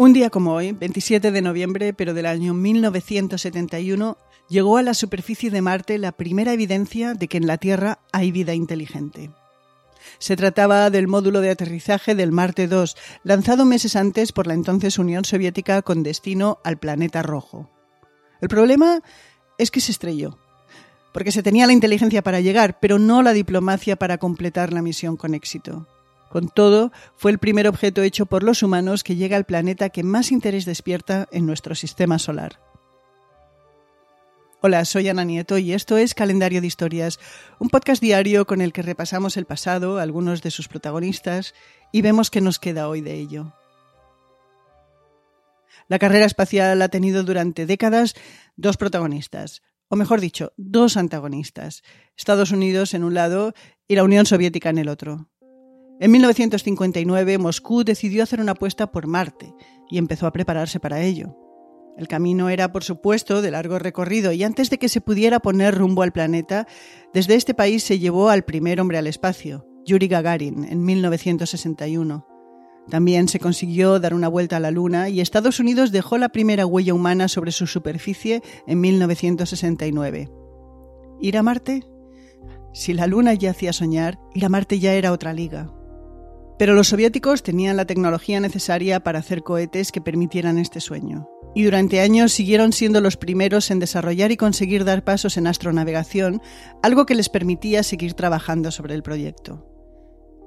Un día como hoy, 27 de noviembre, pero del año 1971, llegó a la superficie de Marte la primera evidencia de que en la Tierra hay vida inteligente. Se trataba del módulo de aterrizaje del Marte 2, lanzado meses antes por la entonces Unión Soviética con destino al planeta rojo. El problema es que se estrelló, porque se tenía la inteligencia para llegar, pero no la diplomacia para completar la misión con éxito. Con todo, fue el primer objeto hecho por los humanos que llega al planeta que más interés despierta en nuestro sistema solar. Hola, soy Ana Nieto y esto es Calendario de Historias, un podcast diario con el que repasamos el pasado, algunos de sus protagonistas, y vemos qué nos queda hoy de ello. La carrera espacial ha tenido durante décadas dos protagonistas, o mejor dicho, dos antagonistas, Estados Unidos en un lado y la Unión Soviética en el otro. En 1959, Moscú decidió hacer una apuesta por Marte y empezó a prepararse para ello. El camino era, por supuesto, de largo recorrido y antes de que se pudiera poner rumbo al planeta, desde este país se llevó al primer hombre al espacio, Yuri Gagarin, en 1961. También se consiguió dar una vuelta a la Luna y Estados Unidos dejó la primera huella humana sobre su superficie en 1969. ¿Ir a Marte? Si la Luna ya hacía soñar, ir a Marte ya era otra liga. Pero los soviéticos tenían la tecnología necesaria para hacer cohetes que permitieran este sueño. Y durante años siguieron siendo los primeros en desarrollar y conseguir dar pasos en astronavegación, algo que les permitía seguir trabajando sobre el proyecto.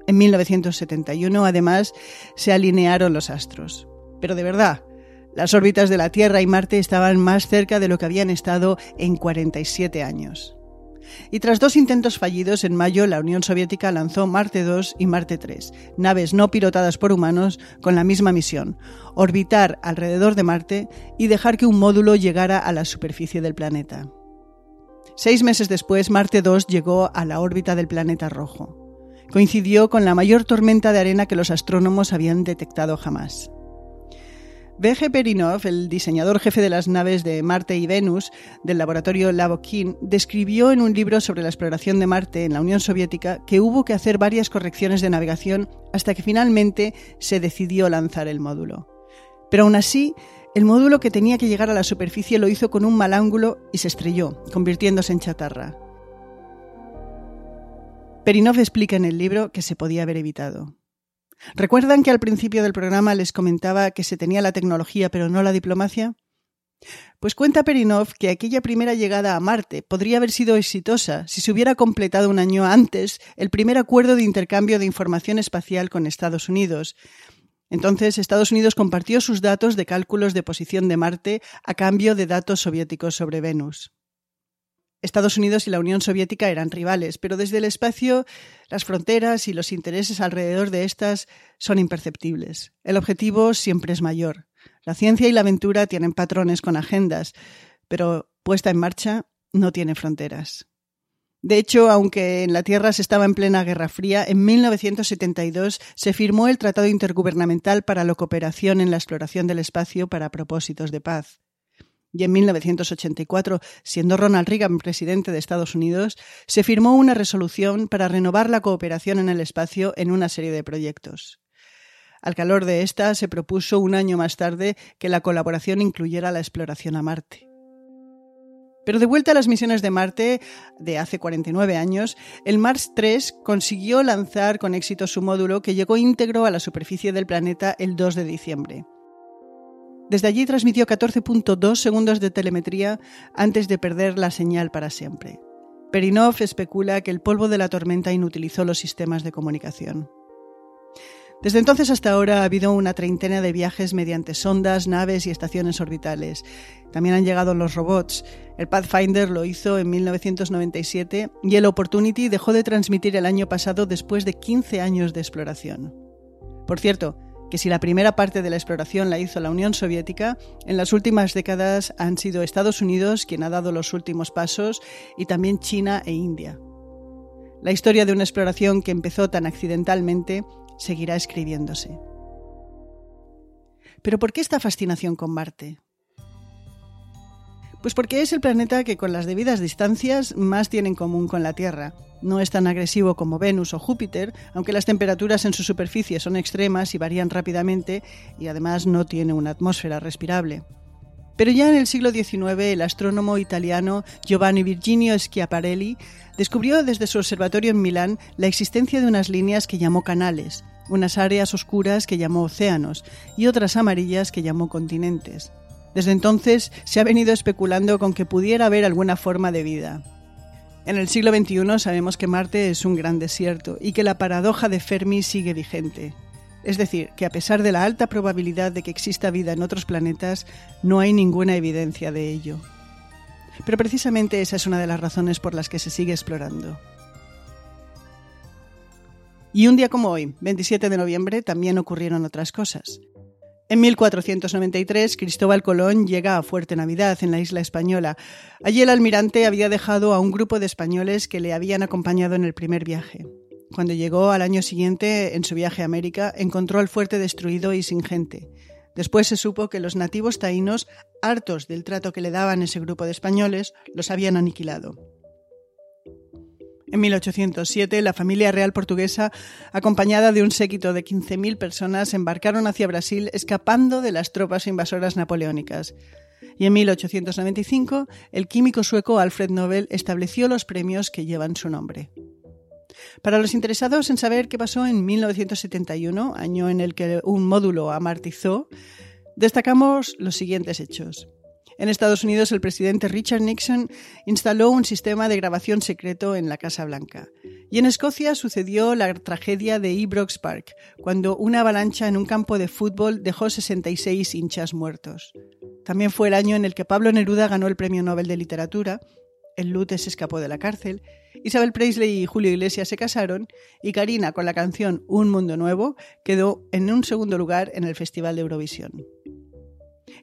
En 1971, además, se alinearon los astros. Pero de verdad, las órbitas de la Tierra y Marte estaban más cerca de lo que habían estado en 47 años. Y tras dos intentos fallidos, en mayo la Unión Soviética lanzó Marte 2 y Marte 3, naves no pilotadas por humanos con la misma misión, orbitar alrededor de Marte y dejar que un módulo llegara a la superficie del planeta. Seis meses después, Marte 2 llegó a la órbita del planeta rojo. Coincidió con la mayor tormenta de arena que los astrónomos habían detectado jamás. V.G. Perinov, el diseñador jefe de las naves de Marte y Venus del laboratorio Lavokin, describió en un libro sobre la exploración de Marte en la Unión Soviética que hubo que hacer varias correcciones de navegación hasta que finalmente se decidió lanzar el módulo. Pero aún así, el módulo que tenía que llegar a la superficie lo hizo con un mal ángulo y se estrelló, convirtiéndose en chatarra. Perinov explica en el libro que se podía haber evitado. ¿Recuerdan que al principio del programa les comentaba que se tenía la tecnología pero no la diplomacia? Pues cuenta Perinov que aquella primera llegada a Marte podría haber sido exitosa si se hubiera completado un año antes el primer acuerdo de intercambio de información espacial con Estados Unidos. Entonces Estados Unidos compartió sus datos de cálculos de posición de Marte a cambio de datos soviéticos sobre Venus. Estados Unidos y la Unión Soviética eran rivales, pero desde el espacio las fronteras y los intereses alrededor de estas son imperceptibles. El objetivo siempre es mayor. La ciencia y la aventura tienen patrones con agendas, pero puesta en marcha no tiene fronteras. De hecho, aunque en la Tierra se estaba en plena Guerra Fría, en 1972 se firmó el Tratado Intergubernamental para la Cooperación en la Exploración del Espacio para propósitos de paz y en 1984, siendo Ronald Reagan presidente de Estados Unidos, se firmó una resolución para renovar la cooperación en el espacio en una serie de proyectos. Al calor de esta, se propuso un año más tarde que la colaboración incluyera la exploración a Marte. Pero de vuelta a las misiones de Marte de hace 49 años, el Mars 3 consiguió lanzar con éxito su módulo que llegó íntegro a la superficie del planeta el 2 de diciembre. Desde allí transmitió 14.2 segundos de telemetría antes de perder la señal para siempre. Perinov especula que el polvo de la tormenta inutilizó los sistemas de comunicación. Desde entonces hasta ahora ha habido una treintena de viajes mediante sondas, naves y estaciones orbitales. También han llegado los robots. El Pathfinder lo hizo en 1997 y el Opportunity dejó de transmitir el año pasado después de 15 años de exploración. Por cierto, que si la primera parte de la exploración la hizo la Unión Soviética, en las últimas décadas han sido Estados Unidos quien ha dado los últimos pasos y también China e India. La historia de una exploración que empezó tan accidentalmente seguirá escribiéndose. Pero ¿por qué esta fascinación con Marte? Pues porque es el planeta que con las debidas distancias más tiene en común con la Tierra. No es tan agresivo como Venus o Júpiter, aunque las temperaturas en su superficie son extremas y varían rápidamente y además no tiene una atmósfera respirable. Pero ya en el siglo XIX el astrónomo italiano Giovanni Virginio Schiaparelli descubrió desde su observatorio en Milán la existencia de unas líneas que llamó canales, unas áreas oscuras que llamó océanos y otras amarillas que llamó continentes. Desde entonces se ha venido especulando con que pudiera haber alguna forma de vida. En el siglo XXI sabemos que Marte es un gran desierto y que la paradoja de Fermi sigue vigente. Es decir, que a pesar de la alta probabilidad de que exista vida en otros planetas, no hay ninguna evidencia de ello. Pero precisamente esa es una de las razones por las que se sigue explorando. Y un día como hoy, 27 de noviembre, también ocurrieron otras cosas. En 1493, Cristóbal Colón llega a Fuerte Navidad, en la isla española. Allí el almirante había dejado a un grupo de españoles que le habían acompañado en el primer viaje. Cuando llegó al año siguiente, en su viaje a América, encontró el fuerte destruido y sin gente. Después se supo que los nativos taínos, hartos del trato que le daban ese grupo de españoles, los habían aniquilado. En 1807, la familia real portuguesa, acompañada de un séquito de 15.000 personas, embarcaron hacia Brasil escapando de las tropas invasoras napoleónicas. Y en 1895, el químico sueco Alfred Nobel estableció los premios que llevan su nombre. Para los interesados en saber qué pasó en 1971, año en el que un módulo amartizó, destacamos los siguientes hechos. En Estados Unidos, el presidente Richard Nixon instaló un sistema de grabación secreto en la Casa Blanca. Y en Escocia sucedió la tragedia de Ibrox Park, cuando una avalancha en un campo de fútbol dejó 66 hinchas muertos. También fue el año en el que Pablo Neruda ganó el Premio Nobel de Literatura, el Lute se escapó de la cárcel, Isabel Presley y Julio Iglesias se casaron y Karina, con la canción Un Mundo Nuevo, quedó en un segundo lugar en el Festival de Eurovisión.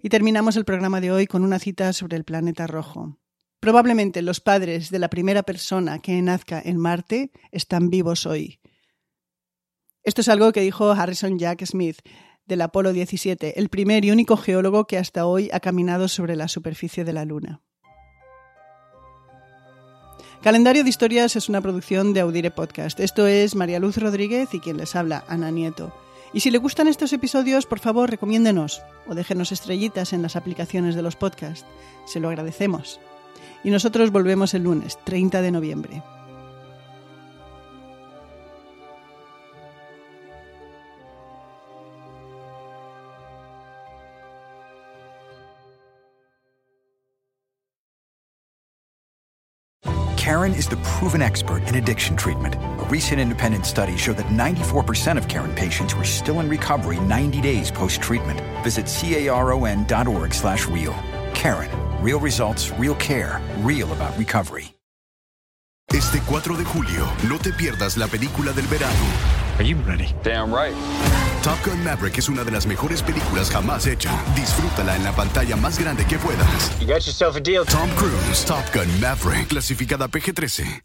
Y terminamos el programa de hoy con una cita sobre el planeta rojo. Probablemente los padres de la primera persona que nazca en Marte están vivos hoy. Esto es algo que dijo Harrison Jack Smith del Apolo 17, el primer y único geólogo que hasta hoy ha caminado sobre la superficie de la Luna. Calendario de Historias es una producción de Audire Podcast. Esto es María Luz Rodríguez y quien les habla, Ana Nieto. Y si le gustan estos episodios, por favor, recomiéndenos o déjenos estrellitas en las aplicaciones de los podcasts. Se lo agradecemos. Y nosotros volvemos el lunes, 30 de noviembre. Karen is the proven expert in addiction treatment. A recent independent study show that 94% of Karen patients were still in recovery 90 days post-treatment. Visit caron.org slash real. Karen. Real results, real care, real about recovery. Este 4 de julio, no te pierdas la película del verano. Are you ready? Damn right. Top Gun Maverick es una de las mejores películas jamás hecha. Disfrútala en la pantalla más grande que puedas. You got yourself a deal. Tom Cruise, Top Gun Maverick, clasificada PG-13.